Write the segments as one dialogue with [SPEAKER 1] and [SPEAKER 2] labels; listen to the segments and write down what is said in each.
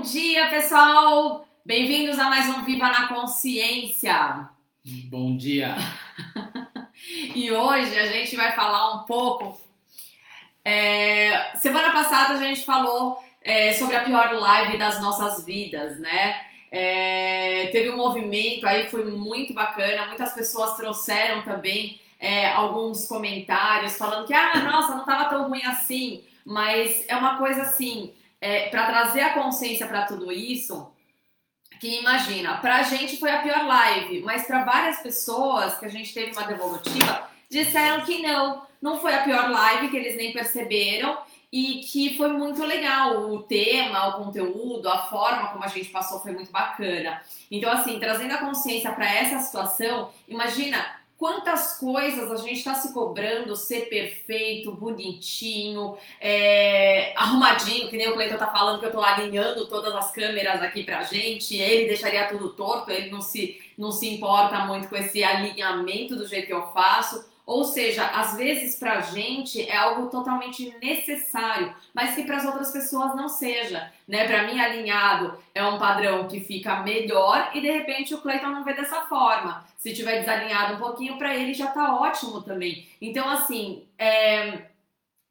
[SPEAKER 1] Bom dia, pessoal! Bem-vindos a mais um Viva na Consciência.
[SPEAKER 2] Bom dia.
[SPEAKER 1] e hoje a gente vai falar um pouco. É, semana passada a gente falou é, sobre a pior live das nossas vidas, né? É, teve um movimento aí, foi muito bacana. Muitas pessoas trouxeram também é, alguns comentários falando que, ah, nossa, não estava tão ruim assim. Mas é uma coisa assim, é, para trazer a consciência para tudo isso, que imagina, para a gente foi a pior live, mas para várias pessoas que a gente teve uma devolutiva, disseram que não, não foi a pior live, que eles nem perceberam e que foi muito legal o tema, o conteúdo, a forma como a gente passou foi muito bacana. Então, assim, trazendo a consciência para essa situação, imagina quantas coisas a gente está se cobrando ser perfeito, bonitinho, é, arrumadinho, que nem o Cleiton tá falando que eu tô alinhando todas as câmeras aqui pra gente, ele deixaria tudo torto, ele não se, não se importa muito com esse alinhamento do jeito que eu faço. Ou seja, às vezes para a gente é algo totalmente necessário, mas que para as outras pessoas não seja. Né? Para mim, alinhado é um padrão que fica melhor e de repente o Cleiton não vê dessa forma. Se tiver desalinhado um pouquinho, para ele já está ótimo também. Então, assim, é...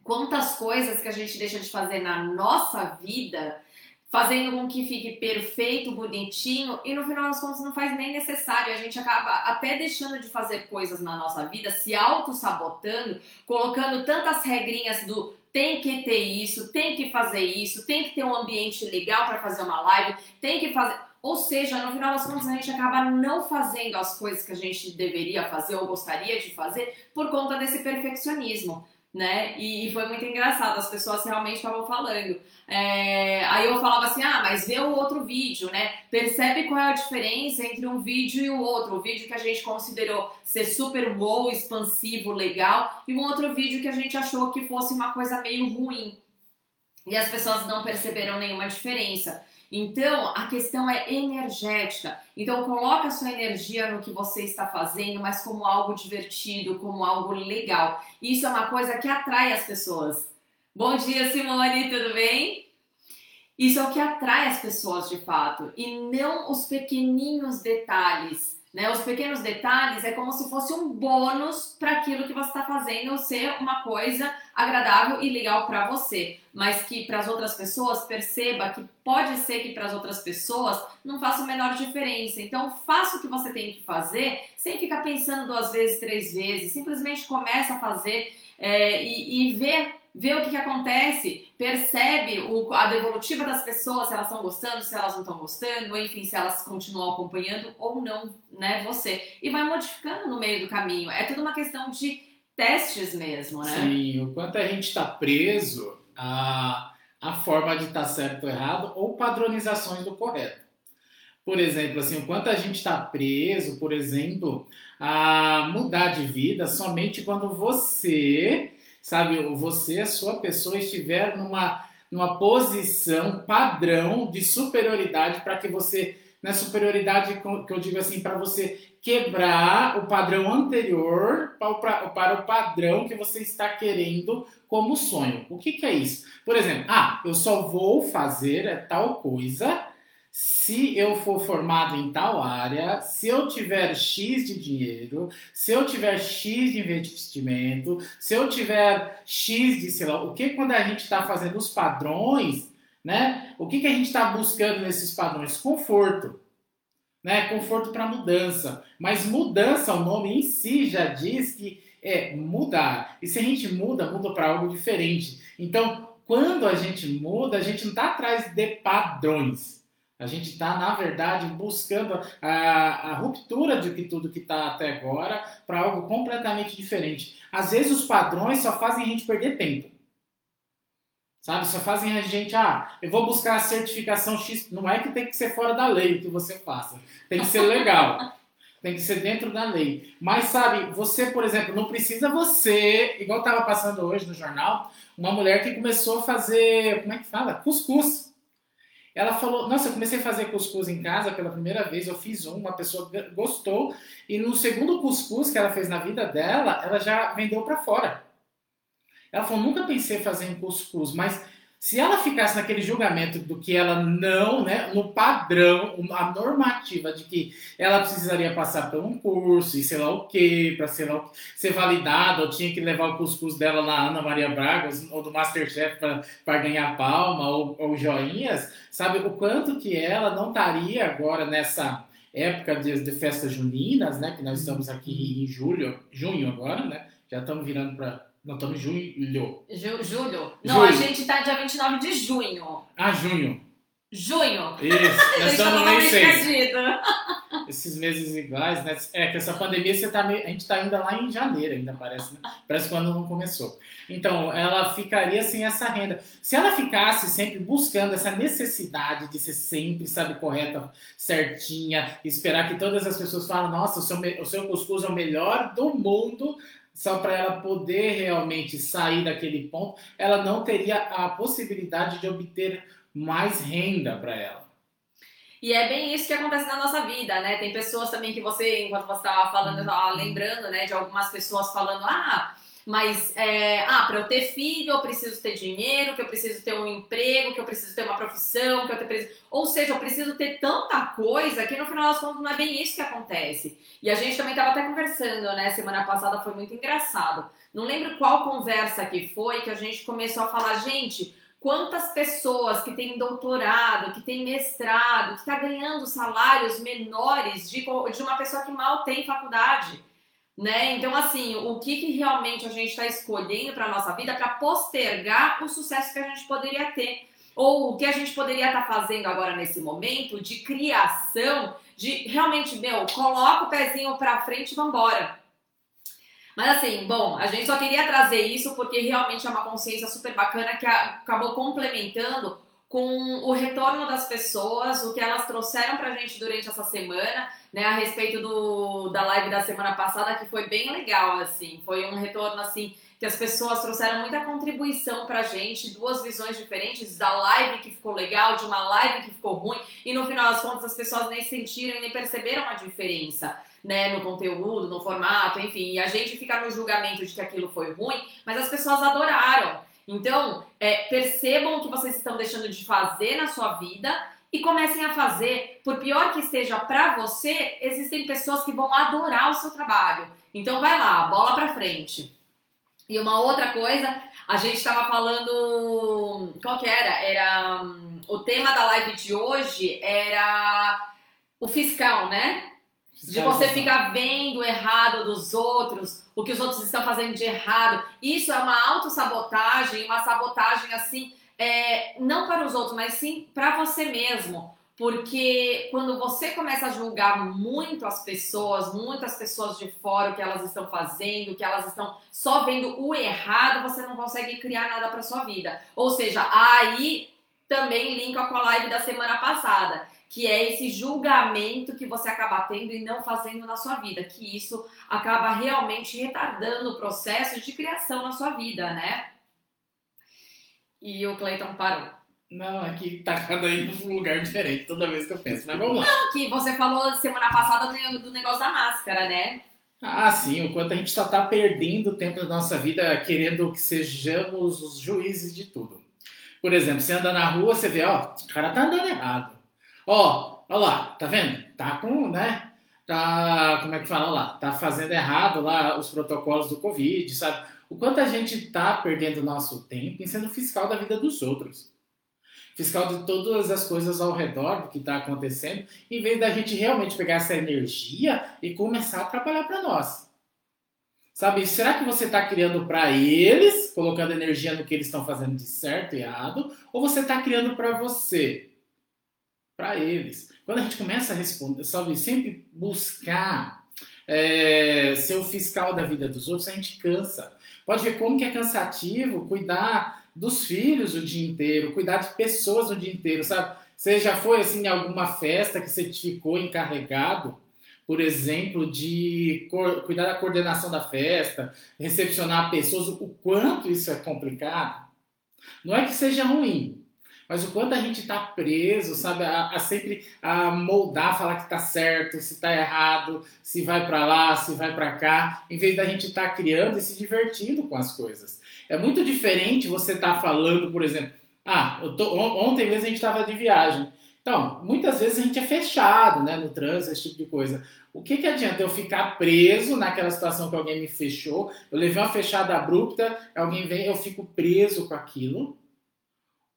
[SPEAKER 1] quantas coisas que a gente deixa de fazer na nossa vida fazendo com que fique perfeito, bonitinho e no final das contas não faz nem necessário. A gente acaba até deixando de fazer coisas na nossa vida, se auto-sabotando, colocando tantas regrinhas do tem que ter isso, tem que fazer isso, tem que ter um ambiente legal para fazer uma live, tem que fazer. Ou seja, no final das contas, a gente acaba não fazendo as coisas que a gente deveria fazer ou gostaria de fazer por conta desse perfeccionismo né? E, foi muito engraçado, as pessoas realmente estavam falando. É, aí eu falava assim, ah, mas vê o outro vídeo, né? Percebe qual é a diferença entre um vídeo e o outro. O vídeo que a gente considerou ser super wow, expansivo, legal, e um outro vídeo que a gente achou que fosse uma coisa meio ruim. E as pessoas não perceberam nenhuma diferença. Então, a questão é energética. Então, coloca a sua energia no que você está fazendo, mas como algo divertido, como algo legal. Isso é uma coisa que atrai as pessoas. Bom dia, Simone, tudo bem? Isso é o que atrai as pessoas de fato, e não os pequeninhos detalhes né? Os pequenos detalhes é como se fosse um bônus para aquilo que você está fazendo ser uma coisa agradável e legal para você, mas que para as outras pessoas perceba que pode ser que para as outras pessoas não faça a menor diferença. Então faça o que você tem que fazer sem ficar pensando duas vezes, três vezes. Simplesmente começa a fazer é, e, e ver vê o que, que acontece, percebe o, a devolutiva das pessoas, se elas estão gostando, se elas não estão gostando, enfim, se elas continuam acompanhando ou não, né, você. E vai modificando no meio do caminho. É tudo uma questão de testes mesmo, né?
[SPEAKER 2] Sim, o quanto a gente está preso a forma de estar tá certo ou errado ou padronizações do correto. Por exemplo, assim, o quanto a gente está preso, por exemplo, a mudar de vida somente quando você sabe, você, a sua pessoa, estiver numa, numa posição padrão de superioridade para que você, na superioridade que eu digo assim, para você quebrar o padrão anterior para, para o padrão que você está querendo como sonho. O que, que é isso? Por exemplo, ah, eu só vou fazer tal coisa se eu for formado em tal área, se eu tiver X de dinheiro, se eu tiver X de investimento, se eu tiver X de, sei lá, o que quando a gente está fazendo os padrões, né? O que, que a gente está buscando nesses padrões? Conforto. Né? Conforto para mudança. Mas mudança, o nome em si já diz que é mudar. E se a gente muda, muda para algo diferente. Então, quando a gente muda, a gente não está atrás de padrões. A gente está, na verdade, buscando a, a ruptura de que tudo que está até agora para algo completamente diferente. Às vezes os padrões só fazem a gente perder tempo. Sabe? Só fazem a gente, ah, eu vou buscar a certificação X. Não é que tem que ser fora da lei o que você faça. Tem que ser legal. tem que ser dentro da lei. Mas, sabe, você, por exemplo, não precisa você, igual estava passando hoje no jornal, uma mulher que começou a fazer, como é que fala? Cuscuz. Ela falou: Nossa, eu comecei a fazer cuscuz em casa pela primeira vez. Eu fiz um, uma pessoa gostou. E no segundo cuscuz que ela fez na vida dela, ela já vendeu para fora. Ela falou: Nunca pensei em fazer um cuscuz, mas Se ela ficasse naquele julgamento do que ela não, né, no padrão, a normativa de que ela precisaria passar por um curso e sei lá o quê, para ser, ser validada, ou tinha que levar o cuscuz dela na Ana Maria Braga, ou do Masterchef para ganhar palma, ou, ou joinhas, sabe o quanto que ela não estaria agora nessa época de, de festas juninas, né, que nós estamos aqui em julho, junho agora, né, já estamos virando para não, estamos em julho.
[SPEAKER 1] Ju, julho? Não, julho. a gente tá dia 29 de junho.
[SPEAKER 2] Ah, junho.
[SPEAKER 1] Junho.
[SPEAKER 2] Isso, nós estamos mês 6. Esses meses iguais, né? É que essa pandemia você tá meio, a gente está ainda lá em janeiro, ainda parece, né? Parece quando não começou. Então, ela ficaria sem essa renda. Se ela ficasse sempre buscando essa necessidade de ser sempre, sabe, correta, certinha, esperar que todas as pessoas falem, nossa, o seu, o seu cuscuz é o melhor do mundo, só para ela poder realmente sair daquele ponto, ela não teria a possibilidade de obter mais renda para ela.
[SPEAKER 1] E é bem isso que acontece na nossa vida, né? Tem pessoas também que você, enquanto você estava falando, eu estava lembrando, né, de algumas pessoas falando, ah, mas, é, ah, para eu ter filho, eu preciso ter dinheiro, que eu preciso ter um emprego, que eu preciso ter uma profissão, que eu preciso... Ou seja, eu preciso ter tanta coisa que no final das contas não é bem isso que acontece. E a gente também estava até conversando, né? Semana passada foi muito engraçado. Não lembro qual conversa que foi que a gente começou a falar, gente, quantas pessoas que têm doutorado, que têm mestrado, que está ganhando salários menores de, de uma pessoa que mal tem faculdade né? Então, assim, o que, que realmente a gente está escolhendo para a nossa vida para postergar o sucesso que a gente poderia ter. Ou o que a gente poderia estar tá fazendo agora nesse momento de criação, de realmente, meu, coloca o pezinho para frente e vambora. Mas assim, bom, a gente só queria trazer isso porque realmente é uma consciência super bacana que acabou complementando com o retorno das pessoas, o que elas trouxeram pra gente durante essa semana, né, a respeito do, da live da semana passada, que foi bem legal, assim, foi um retorno, assim, que as pessoas trouxeram muita contribuição pra gente, duas visões diferentes, da live que ficou legal, de uma live que ficou ruim, e no final das contas as pessoas nem sentiram e nem perceberam a diferença. Né, no conteúdo, no formato, enfim, e a gente fica no julgamento de que aquilo foi ruim, mas as pessoas adoraram. Então, é, percebam o que vocês estão deixando de fazer na sua vida e comecem a fazer. Por pior que esteja para você, existem pessoas que vão adorar o seu trabalho. Então, vai lá, bola para frente. E uma outra coisa, a gente estava falando. Qual que era? Era. Um, o tema da live de hoje era o fiscal, né? De você ficar vendo errado dos outros, o que os outros estão fazendo de errado. Isso é uma autossabotagem, uma sabotagem assim, é, não para os outros, mas sim para você mesmo. Porque quando você começa a julgar muito as pessoas, muitas pessoas de fora, o que elas estão fazendo, o que elas estão só vendo o errado, você não consegue criar nada para sua vida. Ou seja, aí também linka com a live da semana passada que é esse julgamento que você acaba tendo e não fazendo na sua vida, que isso acaba realmente retardando o processo de criação na sua vida, né? E o Cleiton parou.
[SPEAKER 2] Não, aqui tá cada um num lugar diferente toda vez que eu penso, mas vamos lá.
[SPEAKER 1] Não, que você falou semana passada do negócio da máscara, né?
[SPEAKER 2] Ah, sim, o quanto a gente só tá perdendo tempo da nossa vida querendo que sejamos os juízes de tudo. Por exemplo, você anda na rua, você vê, ó, o cara tá andando errado. Ó, ó lá, tá vendo? Tá com, né? Tá, como é que fala lá? Tá fazendo errado lá os protocolos do Covid, sabe? O quanto a gente tá perdendo nosso tempo em sendo fiscal da vida dos outros. Fiscal de todas as coisas ao redor do que está acontecendo, em vez da gente realmente pegar essa energia e começar a trabalhar para nós. Sabe, será que você está criando para eles, colocando energia no que eles estão fazendo de certo e errado, ou você está criando para você? Para eles. Quando a gente começa a responder, sabe, sempre buscar é, ser o fiscal da vida dos outros, a gente cansa. Pode ver como que é cansativo cuidar dos filhos o dia inteiro, cuidar de pessoas o dia inteiro, sabe? Você já foi assim em alguma festa que você ficou encarregado, por exemplo, de cuidar da coordenação da festa, recepcionar pessoas, o quanto isso é complicado? Não é que seja ruim, mas o quanto a gente está preso, sabe, a, a, sempre a moldar, falar que está certo, se está errado, se vai para lá, se vai para cá, em vez da gente estar tá criando e se divertindo com as coisas. É muito diferente você estar tá falando, por exemplo, Ah, tô, ontem mesmo a gente estava de viagem. Então, muitas vezes a gente é fechado, né, no trânsito, esse tipo de coisa. O que, que adianta eu ficar preso naquela situação que alguém me fechou? Eu levei uma fechada abrupta, alguém vem, eu fico preso com aquilo.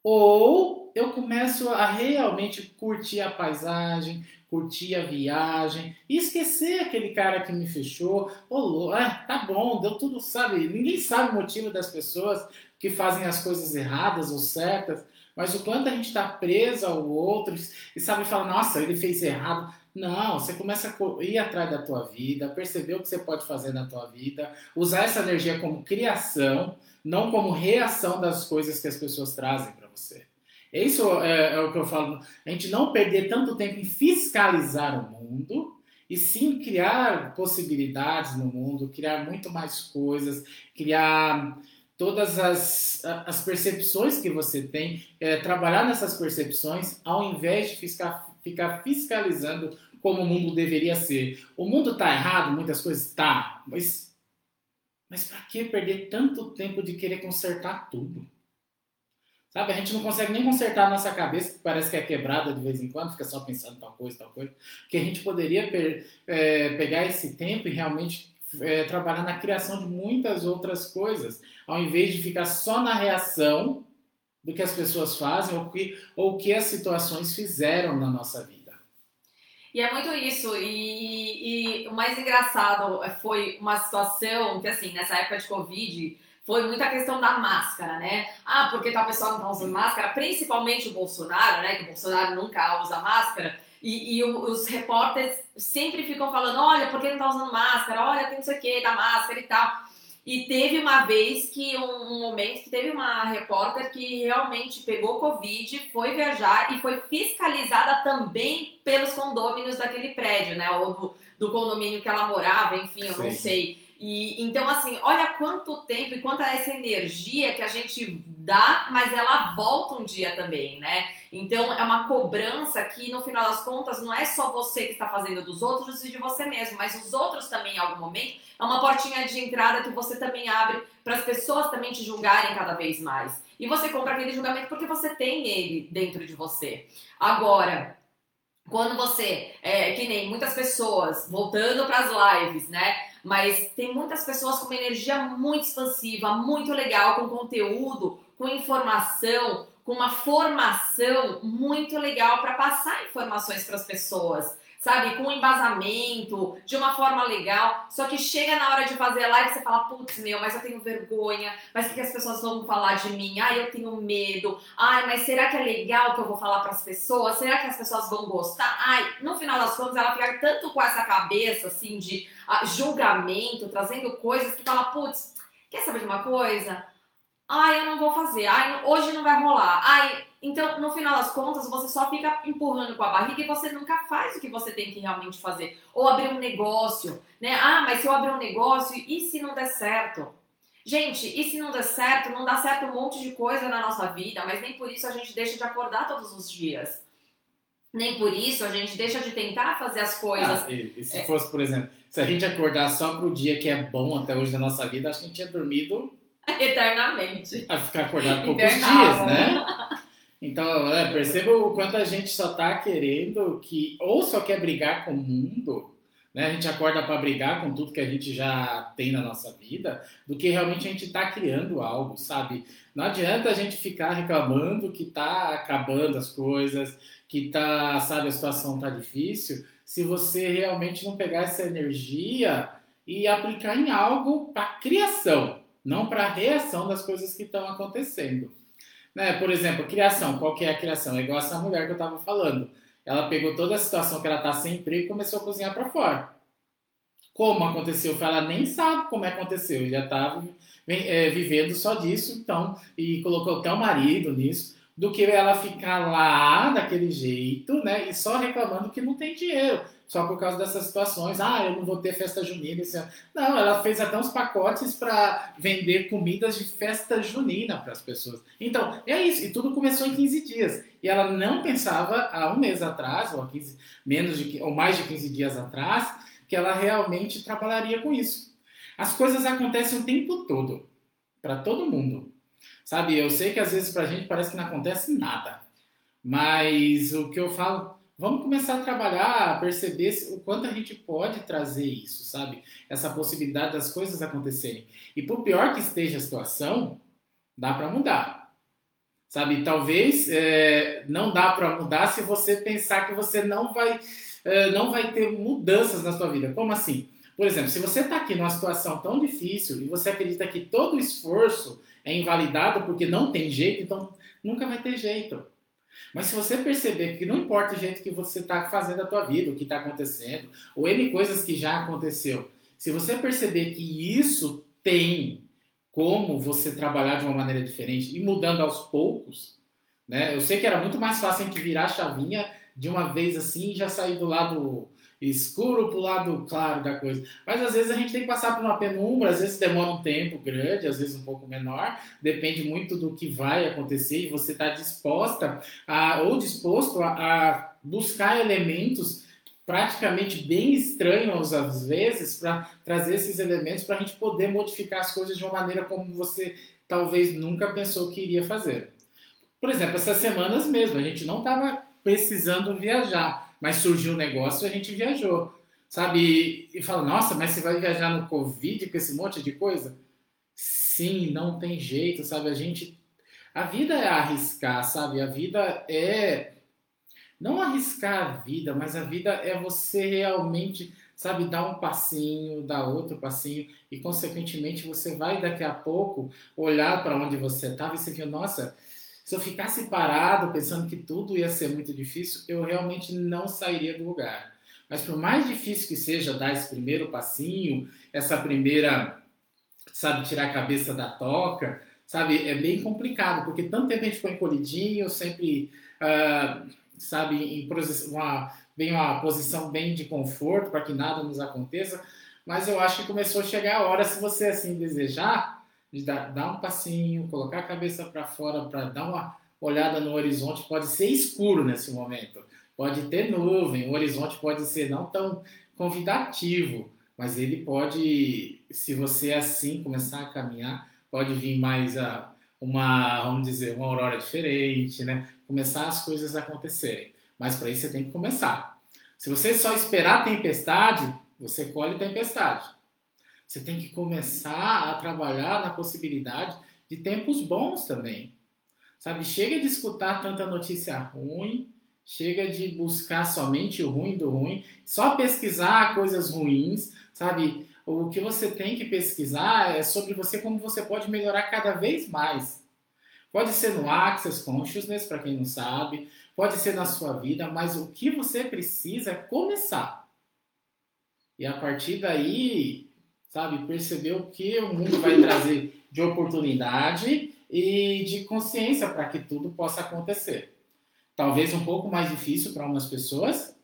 [SPEAKER 2] Ou eu começo a realmente curtir a paisagem, curtir a viagem e esquecer aquele cara que me fechou. Oh, ah, tá bom, deu tudo, sabe? Ninguém sabe o motivo das pessoas que fazem as coisas erradas ou certas, mas o quanto a gente está preso ao outro e sabe falar, nossa, ele fez errado. Não, você começa a ir atrás da tua vida, perceber o que você pode fazer na tua vida, usar essa energia como criação, não como reação das coisas que as pessoas trazem você. Isso é, é, o que eu falo. A gente não perder tanto tempo em fiscalizar o mundo e sim criar possibilidades no mundo, criar muito mais coisas, criar todas as, as percepções que você tem, é, trabalhar nessas percepções ao invés de ficar, ficar fiscalizando como o mundo deveria ser. O mundo está errado, muitas coisas tá, mas mas para que perder tanto tempo de querer consertar tudo? Sabe, a gente não consegue nem consertar a nossa cabeça, que parece que é quebrada de vez em quando, fica só pensando tal coisa, tal coisa. Que a gente poderia é, pegar esse tempo e realmente é, trabalhar na criação de muitas outras coisas, ao invés de ficar só na reação do que as pessoas fazem ou que, ou que as situações fizeram na nossa vida.
[SPEAKER 1] E é muito isso. E, e o mais engraçado foi uma situação que, assim, nessa época de Covid, foi muita questão da máscara, né? Ah, porque tal pessoa não tá usando máscara, principalmente o Bolsonaro, né? Que o Bolsonaro nunca usa máscara. E, e os repórteres sempre ficam falando: olha, por que não tá usando máscara? Olha, tem não sei o que da máscara e tal. E teve uma vez que, um, um, momento, que teve uma repórter que realmente pegou Covid, foi viajar e foi fiscalizada também pelos condôminos daquele prédio, né? Ou do, do condomínio que ela morava, enfim, eu Sim. não sei. E então, assim, olha quanto tempo e quanta essa energia que a gente dá, mas ela volta um dia também, né? Então é uma cobrança que, no final das contas, não é só você que está fazendo dos outros e de você mesmo, mas os outros também, em algum momento, é uma portinha de entrada que você também abre para as pessoas também te julgarem cada vez mais. E você compra aquele julgamento porque você tem ele dentro de você. Agora, quando você, é, que nem muitas pessoas, voltando para as lives, né? Mas tem muitas pessoas com uma energia muito expansiva, muito legal, com conteúdo, com informação, com uma formação muito legal para passar informações para as pessoas sabe, com embasamento, de uma forma legal. Só que chega na hora de fazer live você fala, putz, meu, mas eu tenho vergonha, mas o que as pessoas vão falar de mim? Ai, eu tenho medo. Ai, mas será que é legal que eu vou falar para as pessoas? Será que as pessoas vão gostar? Ai, no final das contas, ela fica tanto com essa cabeça, assim, de uh, julgamento, trazendo coisas que fala, putz, quer saber de uma coisa? Ai, eu não vou fazer. Ai, hoje não vai rolar. Ai, então, no final das contas, você só fica empurrando com a barriga e você nunca faz o que você tem que realmente fazer. Ou abrir um negócio, né? Ah, mas se eu abrir um negócio, e se não der certo? Gente, e se não der certo? Não dá certo um monte de coisa na nossa vida, mas nem por isso a gente deixa de acordar todos os dias. Nem por isso a gente deixa de tentar fazer as coisas.
[SPEAKER 2] Ah, e, e, se é. fosse, por exemplo, se a gente acordar só pro dia que é bom até hoje na nossa vida, acho que a gente tinha dormido
[SPEAKER 1] Eternamente.
[SPEAKER 2] A ficar acordado poucos dias, né? Então, é, perceba o quanto a gente só tá querendo que, ou só quer brigar com o mundo, né? A gente acorda para brigar com tudo que a gente já tem na nossa vida, do que realmente a gente está criando algo, sabe? Não adianta a gente ficar reclamando que tá acabando as coisas, que tá, sabe, a situação tá difícil, se você realmente não pegar essa energia e aplicar em algo para criação, não para reação das coisas que estão acontecendo. Né? Por exemplo, criação. Qual que é a criação? É igual essa mulher que eu estava falando. Ela pegou toda a situação que ela está sem emprego e começou a cozinhar para fora. Como aconteceu? Ela nem sabe como aconteceu. Ele já estava é, vivendo só disso, então, e colocou até o marido nisso do que ela ficar lá daquele jeito, né? E só reclamando que não tem dinheiro, só por causa dessas situações. Ah, eu não vou ter festa junina esse ano. Não, ela fez até uns pacotes para vender comidas de festa junina para as pessoas. Então, é isso. E tudo começou em 15 dias. E ela não pensava há um mês atrás, ou, 15, menos de, ou mais de 15 dias atrás, que ela realmente trabalharia com isso. As coisas acontecem o tempo todo, para todo mundo. Sabe, eu sei que às vezes pra gente parece que não acontece nada. Mas o que eu falo, vamos começar a trabalhar, a perceber o quanto a gente pode trazer isso, sabe? Essa possibilidade das coisas acontecerem. E por pior que esteja a situação, dá para mudar. Sabe, talvez é, não dá para mudar se você pensar que você não vai, é, não vai ter mudanças na sua vida. Como assim? Por exemplo, se você está aqui numa situação tão difícil e você acredita que todo o esforço é invalidado porque não tem jeito, então nunca vai ter jeito. Mas se você perceber que não importa o jeito que você está fazendo a tua vida, o que está acontecendo, ou N coisas que já aconteceu, se você perceber que isso tem como você trabalhar de uma maneira diferente e mudando aos poucos, né? Eu sei que era muito mais fácil a gente virar a chavinha de uma vez assim e já sair do lado escuro para o lado claro da coisa. Mas às vezes a gente tem que passar por uma penumbra, às vezes demora um tempo grande, às vezes um pouco menor, depende muito do que vai acontecer e você está disposta a, ou disposto a, a buscar elementos praticamente bem estranhos às vezes para trazer esses elementos para a gente poder modificar as coisas de uma maneira como você talvez nunca pensou que iria fazer. Por exemplo, essas semanas mesmo, a gente não estava precisando viajar mas surgiu um negócio e a gente viajou, sabe? E, fala, nossa, mas você vai viajar no Covid com esse monte de coisa? Sim, não tem jeito, sabe? A gente. A vida é arriscar, sabe? A vida é. Não arriscar a vida, mas a vida é você realmente, sabe, dar um passinho, dar outro passinho, e consequentemente você vai daqui a pouco olhar para onde você estava e você viu, nossa, se eu ficasse parado pensando que tudo ia ser muito difícil, eu realmente não sairia do lugar. Mas por mais difícil que seja dar esse primeiro passinho, essa primeira, sabe, tirar a cabeça da toca, sabe, é bem complicado, porque tanto tempo a gente ficou encolhidinho, sempre, uh, sabe, em uma, bem uma posição bem de conforto para que nada nos aconteça, mas eu acho que começou a chegar a hora, se você assim desejar, de dar, dar um passinho, colocar a cabeça para fora para dar uma olhada no horizonte. Pode ser escuro nesse momento, pode ter nuvem, o horizonte pode ser não tão convidativo, mas ele pode, se você assim começar a caminhar, pode vir mais a uma, vamos dizer, uma aurora diferente, né? Começar as coisas a acontecerem. Mas para isso você tem que começar. Se você só esperar tempestade, você colhe tempestade. Você tem que começar a trabalhar na possibilidade de tempos bons também. Sabe, chega de escutar tanta notícia ruim, chega de buscar somente o ruim do ruim, só pesquisar coisas ruins, sabe? O que você tem que pesquisar é sobre você, como você pode melhorar cada vez mais. Pode ser no Access Consciousness, para quem não sabe, pode ser na sua vida, mas o que você precisa é começar. E a partir daí, sabe? Perceber o que o mundo vai trazer de oportunidade e de consciência para que tudo possa acontecer. Talvez um pouco mais difícil para umas pessoas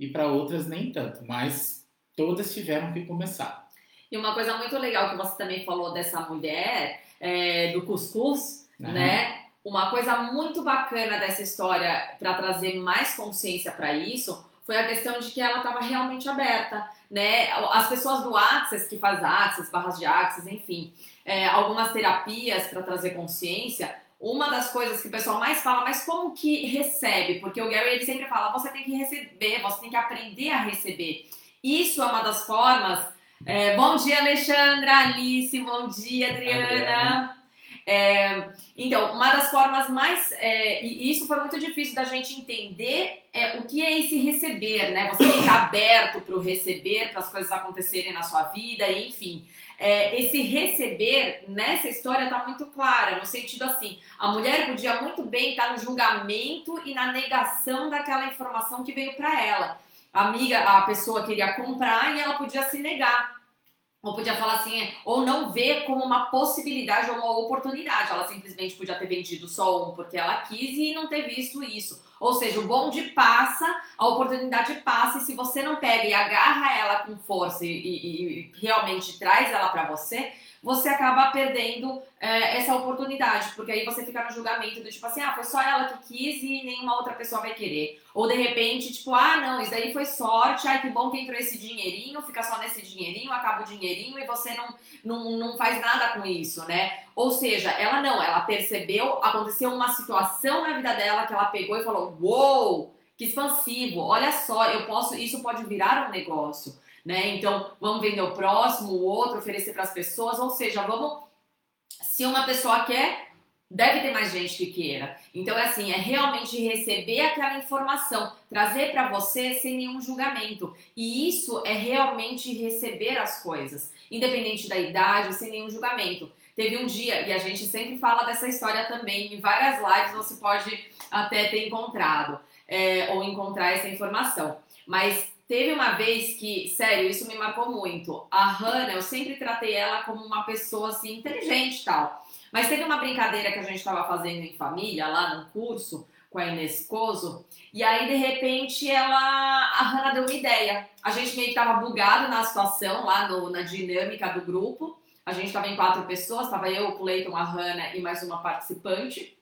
[SPEAKER 2] e para outras nem tanto, mas todas tiveram que começar.
[SPEAKER 1] E uma coisa muito legal que você também falou dessa mulher, é, do cuscuz, uhum. né? Uma coisa muito bacana dessa história para trazer mais consciência para isso foi a questão de que ela estava realmente aberta né? As pessoas do Access, que faz Access, barras de Access, enfim, é, algumas terapias para trazer consciência, uma das coisas que o pessoal mais fala, mas como que recebe? Porque o Gary ele sempre fala, você tem que receber, você tem que aprender a receber. Isso é uma das formas. É, bom dia, Alexandra, Alice, bom dia, Adriana. Adriana. É, então, uma das formas mais. É, e isso foi muito difícil da gente entender é, o que é esse receber, né? Você ficar aberto para o receber, para as coisas acontecerem na sua vida, enfim. É, esse receber nessa história está muito clara, no sentido assim: a mulher podia muito bem estar tá no julgamento e na negação daquela informação que veio para ela. A amiga, a pessoa queria comprar e ela podia se negar. Ou podia falar assim, ou não ver como uma possibilidade ou uma oportunidade. Ela simplesmente podia ter vendido só um porque ela quis e não ter visto isso. Ou seja, o bonde passa, a oportunidade passa, e se você não pega e agarra ela com força e, e, e realmente traz ela para você, você acaba perdendo é, essa oportunidade, porque aí você fica no julgamento do tipo assim, ah, foi só ela que quis e nenhuma outra pessoa vai querer. Ou de repente, tipo, ah, não, isso daí foi sorte, ai que bom que entrou esse dinheirinho, fica só nesse dinheirinho, acaba o dinheirinho e você não, não, não faz nada com isso, né? Ou seja, ela não, ela percebeu, aconteceu uma situação na vida dela que ela pegou e falou, uou, wow, que expansivo, olha só, eu posso, isso pode virar um negócio né? Então, vamos vender o próximo, o outro, oferecer para as pessoas, ou seja, vamos. Se uma pessoa quer, deve ter mais gente que queira. Então, é assim, é realmente receber aquela informação, trazer para você sem nenhum julgamento. E isso é realmente receber as coisas, independente da idade, sem nenhum julgamento. Teve um dia, e a gente sempre fala dessa história também, em várias lives você pode até ter encontrado, é, ou encontrar essa informação. Mas Teve uma vez que, sério, isso me marcou muito. A Hannah, eu sempre tratei ela como uma pessoa assim inteligente e tal. Mas teve uma brincadeira que a gente estava fazendo em família, lá no curso, com a Inês Coso, e aí de repente ela, a Hannah deu uma ideia. A gente meio que tava bugado na situação, lá no, na dinâmica do grupo. A gente estava em quatro pessoas, estava eu, o Cleiton, a Hannah e mais uma participante.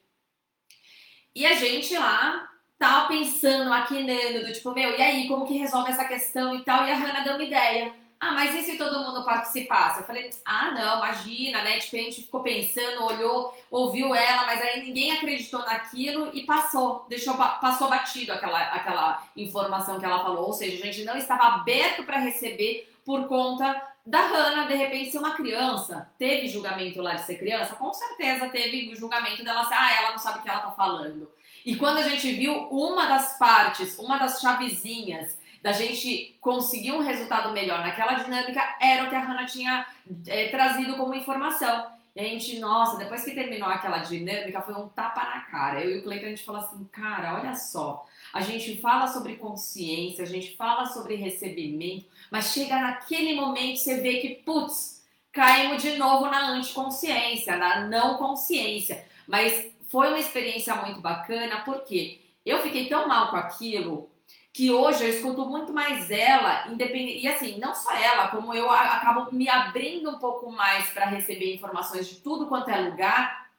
[SPEAKER 1] E a gente lá tava pensando, maquinando, do tipo, meu, e aí, como que resolve essa questão e tal? E a Hannah deu uma ideia. Ah, mas e se todo mundo participasse? Eu falei, ah, não, imagina, né? Tipo, a gente ficou pensando, olhou, ouviu ela, mas aí ninguém acreditou naquilo e passou, deixou, passou batido aquela, aquela informação que ela falou. Ou seja, a gente não estava aberto para receber por conta da Hannah, de repente, ser uma criança. Teve julgamento lá de ser criança? Com certeza teve julgamento dela ser, ah, ela não sabe o que ela tá falando. E quando a gente viu uma das partes, uma das chavezinhas da gente conseguir um resultado melhor naquela dinâmica, era o que a Hannah tinha é, trazido como informação. E a gente, nossa, depois que terminou aquela dinâmica, foi um tapa na cara. Eu e o Cleiton, a gente falou assim, cara, olha só, a gente fala sobre consciência, a gente fala sobre recebimento, mas chega naquele momento você vê que, putz, caímos de novo na anticonsciência, na não consciência. Mas foi uma experiência muito bacana, porque eu fiquei tão mal com aquilo que hoje eu escuto muito mais ela, independente. E assim, não só ela, como eu acabo me abrindo um pouco mais para receber informações de tudo quanto é lugar,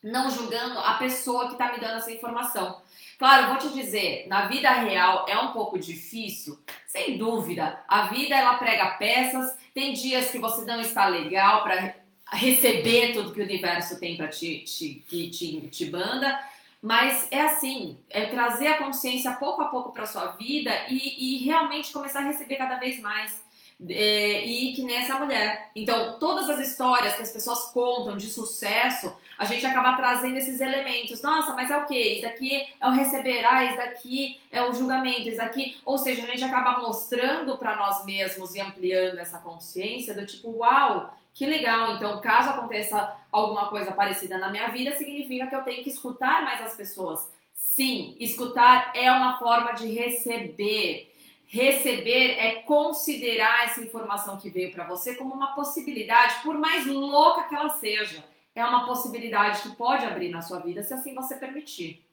[SPEAKER 1] não julgando a pessoa que está me dando essa informação. Claro, vou te dizer, na vida real é um pouco difícil, sem dúvida. A vida ela prega peças, tem dias que você não está legal para receber tudo que o universo tem para te, te, que te, te banda. Mas é assim, é trazer a consciência pouco a pouco para sua vida e, e, realmente começar a receber cada vez mais. É, e que nem essa mulher. Então, todas as histórias que as pessoas contam de sucesso, a gente acaba trazendo esses elementos. Nossa, mas é o que? Isso daqui é o receber, ah, isso daqui é o julgamento, isso daqui. Ou seja, a gente acaba mostrando para nós mesmos e ampliando essa consciência do tipo, uau, que legal, então caso aconteça alguma coisa parecida na minha vida, significa que eu tenho que escutar mais as pessoas. Sim, escutar é uma forma de receber. Receber é considerar essa informação que veio para você como uma possibilidade, por mais louca que ela seja. É uma possibilidade que pode abrir na sua vida se assim você permitir.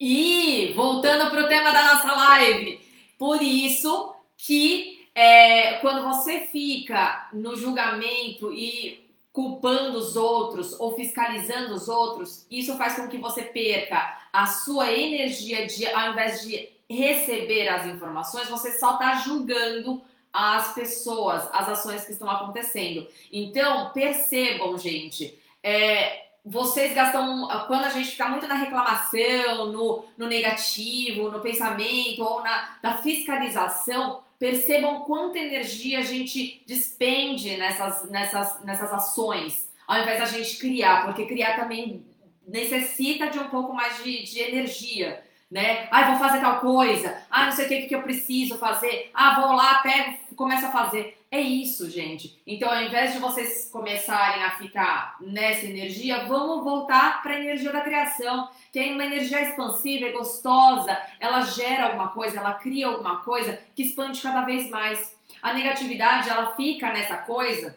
[SPEAKER 1] E voltando para o tema da nossa live, por isso que é, quando você fica no julgamento e culpando os outros ou fiscalizando os outros, isso faz com que você perca a sua energia de, ao invés de receber as informações, você só está julgando as pessoas, as ações que estão acontecendo. Então, percebam, gente, é, vocês gastam. Quando a gente fica muito na reclamação, no, no negativo, no pensamento ou na, na fiscalização, percebam quanta energia a gente despende nessas, nessas, nessas ações, ao invés da gente criar, porque criar também necessita de um pouco mais de, de energia, né? Ah, vou fazer tal coisa, ah, não sei o que, que eu preciso fazer, ah, vou lá, pego, começo a fazer. É isso, gente. Então, ao invés de vocês começarem a ficar nessa energia, vamos voltar para a energia da criação, que é uma energia expansiva, é gostosa, ela gera alguma coisa, ela cria alguma coisa que expande cada vez mais. A negatividade, ela fica nessa coisa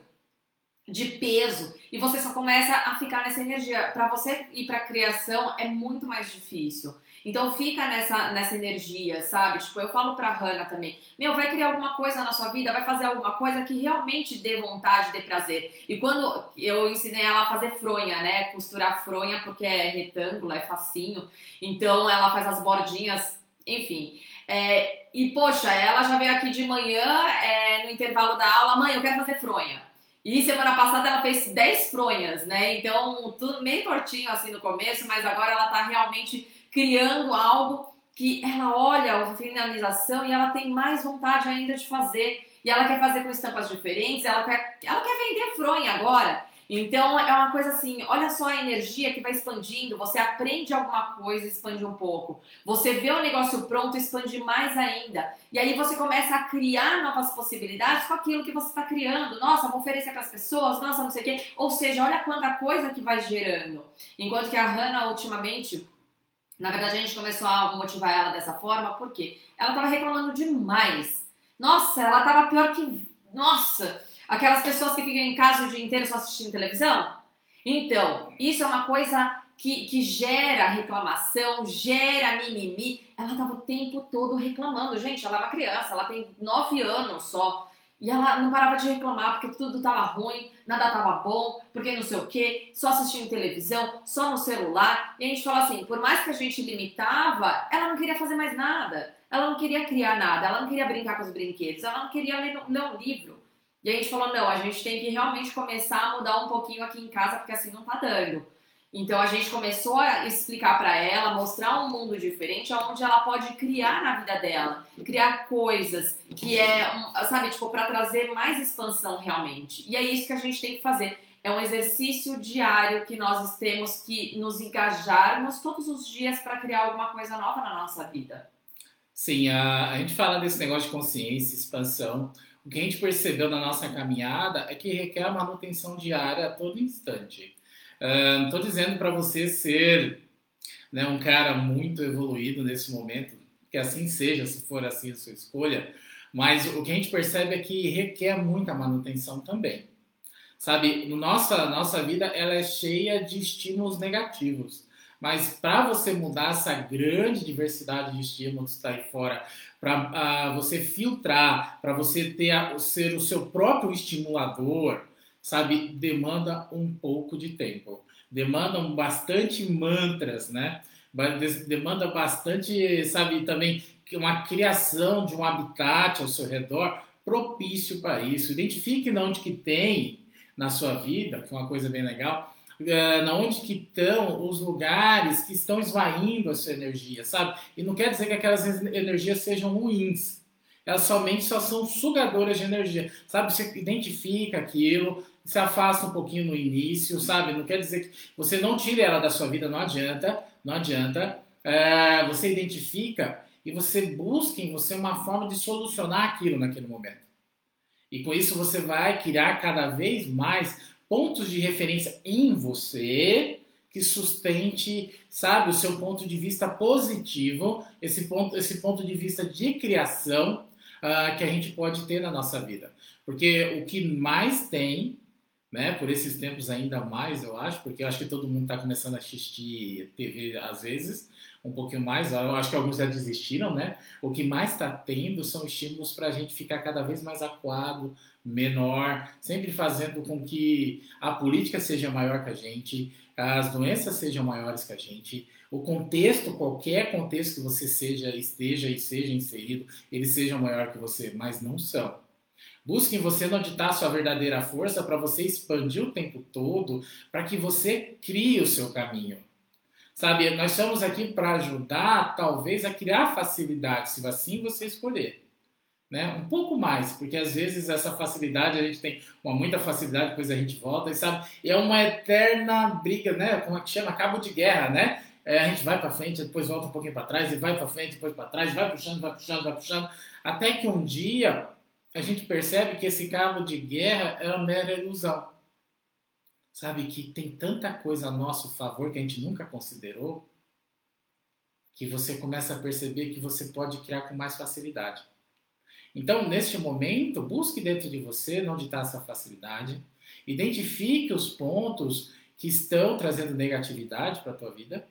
[SPEAKER 1] de peso. e você só começa a ficar nessa energia. Para você ir para criação é muito mais difícil. Então fica nessa, nessa energia, sabe? Tipo, eu falo pra Hannah também, meu, vai criar alguma coisa na sua vida, vai fazer alguma coisa que realmente dê vontade, dê prazer. E quando eu ensinei ela a fazer fronha, né? Costurar fronha, porque é retângulo, é facinho. Então ela faz as bordinhas, enfim. É, e poxa, ela já veio aqui de manhã, é, no intervalo da aula, mãe, eu quero fazer fronha. E semana passada ela fez 10 fronhas, né? Então, tudo meio tortinho assim no começo, mas agora ela tá realmente criando algo que ela olha a finalização e ela tem mais vontade ainda de fazer. E ela quer fazer com estampas diferentes, ela quer, ela quer vender fronha agora. Então é uma coisa assim, olha só a energia que vai expandindo, você aprende alguma coisa, expande um pouco. Você vê o negócio pronto, expande mais ainda. E aí você começa a criar novas possibilidades com aquilo que você está criando. Nossa, vou oferecer para as pessoas, nossa, não sei o quê. Ou seja, olha quanta coisa que vai gerando. Enquanto que a Hannah, ultimamente, na verdade, a gente começou a motivar ela dessa forma, porque ela estava reclamando demais. Nossa, ela estava pior que. Nossa! Aquelas pessoas que ficam em casa o dia inteiro só assistindo televisão. Então, isso é uma coisa que, que gera reclamação, gera mimimi. Ela estava o tempo todo reclamando. Gente, ela é uma criança, ela tem nove anos só. E ela não parava de reclamar porque tudo estava ruim, nada estava bom, porque não sei o que, só assistindo televisão, só no celular. E a gente falou assim: por mais que a gente limitava, ela não queria fazer mais nada. Ela não queria criar nada, ela não queria brincar com os brinquedos, ela não queria ler, ler um livro. E a gente falou: não, a gente tem que realmente começar a mudar um pouquinho aqui em casa, porque assim não tá dando. Então a gente começou a explicar para ela, mostrar um mundo diferente, onde ela pode criar na vida dela, criar coisas que é, sabe, tipo, para trazer mais expansão realmente. E é isso que a gente tem que fazer. É um exercício diário que nós temos que nos engajarmos todos os dias para criar alguma coisa nova na nossa vida.
[SPEAKER 2] Sim, a, a gente fala desse negócio de consciência, expansão. O que a gente percebeu na nossa caminhada é que requer manutenção diária a todo instante. Não estou dizendo para você ser né, um cara muito evoluído nesse momento, que assim seja, se for assim a sua escolha, mas o que a gente percebe é que requer muita manutenção também. Sabe, nossa nossa vida ela é cheia de estímulos negativos. Mas para você mudar essa grande diversidade de estímulos que está aí fora, para uh, ah, você filtrar, para você ter a, ser o seu próprio estimulador, sabe, demanda um pouco de tempo. Demandam bastante mantras, né? Demanda bastante, sabe, também uma criação de um habitat ao seu redor propício para isso. Identifique onde que tem na sua vida, que é uma coisa bem legal, uh, na onde que estão os lugares que estão esvaindo a sua energia, sabe? E não quer dizer que aquelas energias sejam ruins. Elas somente só são sugadoras de energia, sabe? Você identifica aquilo, se afasta um pouquinho no início, sabe? Não quer dizer que você não tire ela da sua vida, não adianta, não adianta. É, você identifica e você busca em você uma forma de solucionar aquilo naquele momento. E com isso você vai criar cada vez mais pontos de referência em você que sustente, sabe, o seu ponto de vista positivo, esse ponto, esse ponto de vista de criação uh, que a gente pode ter na nossa vida. Porque o que mais tem né? Por esses tempos ainda mais, eu acho, porque eu acho que todo mundo está começando a assistir TV às vezes, um pouquinho mais. Eu acho que alguns já desistiram, né? O que mais está tendo são estímulos para a gente ficar cada vez mais aquado, menor, sempre fazendo com que a política seja maior que a gente, as doenças sejam maiores que a gente, o contexto, qualquer contexto que você seja, esteja e seja inserido, eles sejam maior que você, mas não são. Busque em você onde está a sua verdadeira força para você expandir o tempo todo, para que você crie o seu caminho. Sabe, nós estamos aqui para ajudar, talvez, a criar facilidade, se assim você escolher. Né? Um pouco mais, porque às vezes essa facilidade a gente tem uma muita facilidade, depois a gente volta e sabe, é uma eterna briga, né? Como é que chama? Cabo de guerra, né? É, a gente vai para frente, depois volta um pouquinho para trás, e vai para frente, depois para trás, vai puxando, vai puxando, vai puxando, até que um dia a gente percebe que esse cabo de guerra é uma mera ilusão. Sabe que tem tanta coisa a nosso favor que a gente nunca considerou, que você começa a perceber que você pode criar com mais facilidade. Então, neste momento, busque dentro de você onde está essa facilidade. Identifique os pontos que estão trazendo negatividade para a tua vida.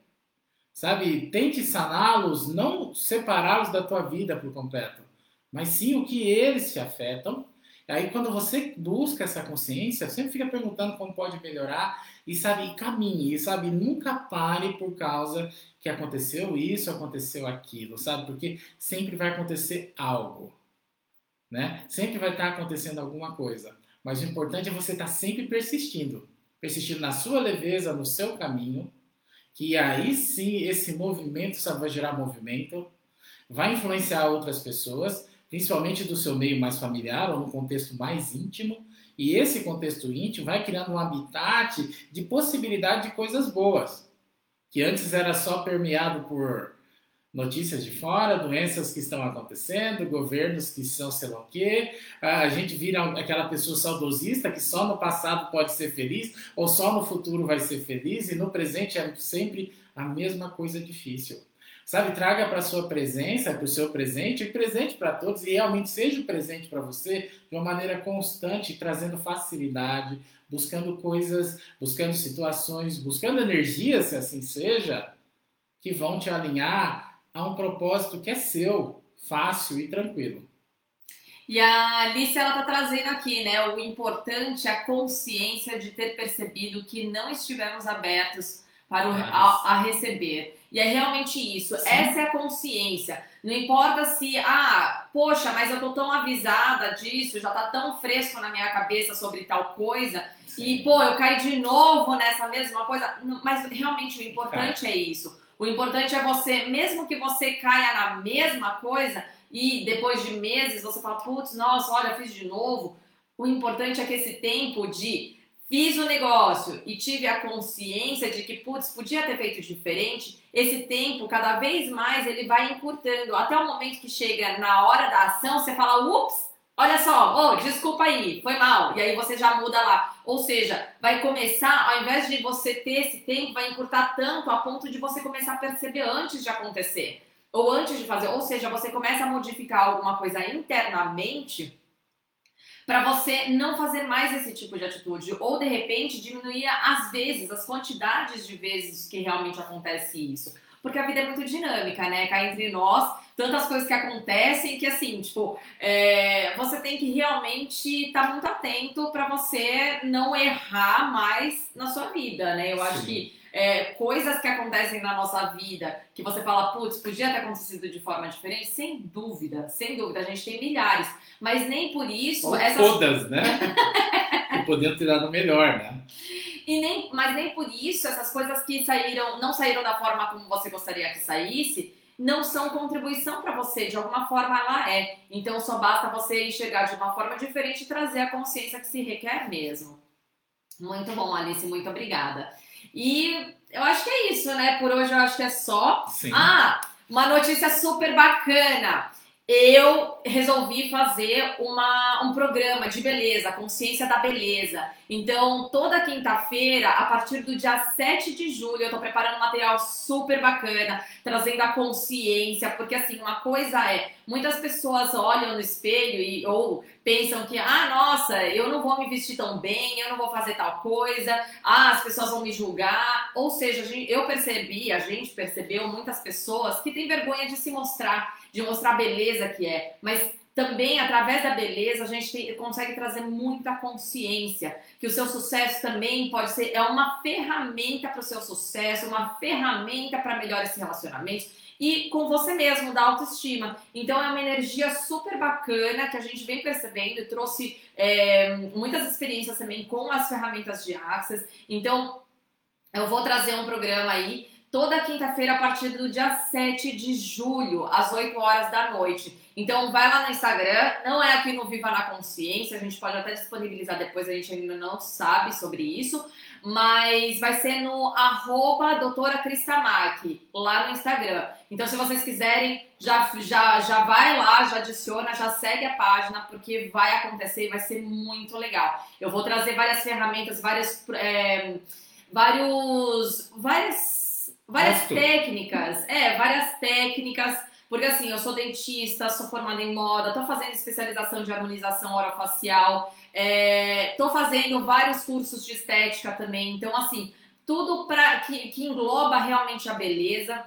[SPEAKER 2] Sabe? Tente saná-los, não separá-los da tua vida por completo, mas sim o que eles te afetam. Aí quando você busca essa consciência, sempre fica perguntando como pode melhorar e sabe, caminhe, e sabe, nunca pare por causa que aconteceu isso, aconteceu aquilo, sabe? Porque sempre vai acontecer algo, né? Sempre vai estar acontecendo alguma coisa. Mas o importante é você estar sempre persistindo, persistindo na sua leveza, no seu caminho, que aí sim esse movimento sabe, vai gerar movimento, vai influenciar outras pessoas, principalmente do seu meio mais familiar ou no contexto mais íntimo, e esse contexto íntimo vai criando um habitat de possibilidade de coisas boas, que antes era só permeado por notícias de fora, doenças que estão acontecendo, governos que são sei lá o quê. A gente vira aquela pessoa saudosista que só no passado pode ser feliz ou só no futuro vai ser feliz e no presente é sempre a mesma coisa difícil. Sabe, traga para sua presença, para o seu presente, e presente para todos, e realmente seja presente para você de uma maneira constante, trazendo facilidade, buscando coisas, buscando situações, buscando energias, se assim seja, que vão te alinhar a um propósito que é seu, fácil e tranquilo.
[SPEAKER 1] E a Alice ela está trazendo aqui, né? O importante é a consciência de ter percebido que não estivemos abertos para o, a, a, receber. E é realmente isso. Sim. Essa é a consciência. Não importa se, ah, poxa, mas eu tô tão avisada disso, já tá tão fresco na minha cabeça sobre tal coisa, Sim. e pô, eu caí de novo nessa mesma coisa. Mas realmente o importante é. é isso. O importante é você, mesmo que você caia na mesma coisa e depois de meses você fala, putz, nossa, olha, fiz de novo. O importante é que esse tempo de fiz o negócio e tive a consciência de que, putz, podia ter feito diferente, esse tempo, cada vez mais, ele vai encurtando. Até o momento que chega na hora da ação, você fala, ups, olha só, oh, desculpa aí, foi mal. E aí você já muda lá. Ou seja, vai começar, ao invés de você ter esse tempo, vai encurtar tanto a ponto de você começar a perceber antes de acontecer. Ou antes de fazer. Ou seja, você começa a modificar alguma coisa internamente para você não fazer mais esse tipo de atitude ou de repente diminuir as vezes, as quantidades de vezes que realmente acontece isso. Porque a vida é muito dinâmica, né? Cá entre nós, tantas coisas que acontecem que assim, tipo, é, você tem que realmente estar tá muito atento para você não errar mais na sua vida, né? Eu Sim. acho que é, coisas que acontecem na nossa vida que você fala, putz, podia ter acontecido de forma diferente, sem dúvida, sem dúvida, a gente tem milhares, mas nem por isso.
[SPEAKER 2] Ou essas... Todas, né? que podiam ter dado melhor, né?
[SPEAKER 1] E nem, mas nem por isso essas coisas que saíram, não saíram da forma como você gostaria que saísse, não são contribuição para você, de alguma forma ela é. Então só basta você enxergar de uma forma diferente e trazer a consciência que se requer mesmo. Muito bom, Alice, muito obrigada. E eu acho que é isso, né? Por hoje eu acho que é só. Sim. Ah, uma notícia super bacana. Eu resolvi fazer uma, um programa de beleza, consciência da beleza. Então, toda quinta-feira, a partir do dia 7 de julho, eu tô preparando um material super bacana, trazendo a consciência, porque assim, uma coisa é, muitas pessoas olham no espelho e ou pensam que, ah, nossa, eu não vou me vestir tão bem, eu não vou fazer tal coisa, ah, as pessoas vão me julgar. Ou seja, eu percebi, a gente percebeu muitas pessoas que têm vergonha de se mostrar, de mostrar a beleza que é, mas também através da beleza a gente tem, consegue trazer muita consciência que o seu sucesso também pode ser é uma ferramenta para o seu sucesso, uma ferramenta para melhores relacionamentos e com você mesmo, da autoestima. Então é uma energia super bacana que a gente vem percebendo e trouxe é, muitas experiências também com as ferramentas de Access. Então eu vou trazer um programa aí toda quinta-feira a partir do dia 7 de julho, às 8 horas da noite. Então vai lá no Instagram, não é aqui no Viva na Consciência, a gente pode até disponibilizar depois, a gente ainda não sabe sobre isso, mas vai ser no arroba doutora Cristamaki, lá no Instagram. Então se vocês quiserem, já, já, já vai lá, já adiciona, já segue a página, porque vai acontecer e vai ser muito legal. Eu vou trazer várias ferramentas, várias, é, vários, várias, várias técnicas, é, várias técnicas Porque assim, eu sou dentista, sou formada em moda, tô fazendo especialização de harmonização orofacial, é, tô fazendo vários cursos de estética também. Então, assim, tudo pra, que, que engloba realmente a beleza.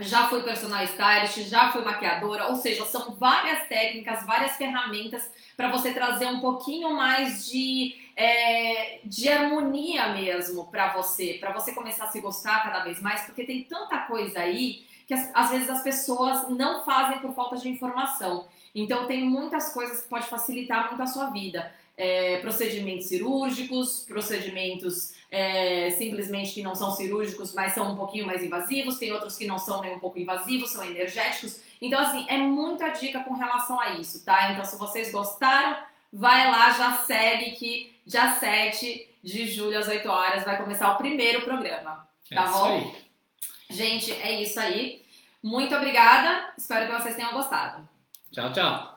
[SPEAKER 1] Já fui personal stylist, já fui maquiadora, ou seja, são várias técnicas, várias ferramentas para você trazer um pouquinho mais de, é, de harmonia mesmo para você, para você começar a se gostar cada vez mais, porque tem tanta coisa aí que às vezes as pessoas não fazem por falta de informação. Então tem muitas coisas que pode facilitar muito a sua vida. É, procedimentos cirúrgicos, procedimentos é, simplesmente que não são cirúrgicos, mas são um pouquinho mais invasivos, tem outros que não são nem um pouco invasivos, são energéticos. Então, assim, é muita dica com relação a isso, tá? Então, se vocês gostaram, vai lá, já segue que dia 7 de julho às 8 horas vai começar o primeiro programa. Tá é bom? Gente, é isso aí. Muito obrigada. Espero que vocês tenham gostado.
[SPEAKER 2] Tchau, tchau.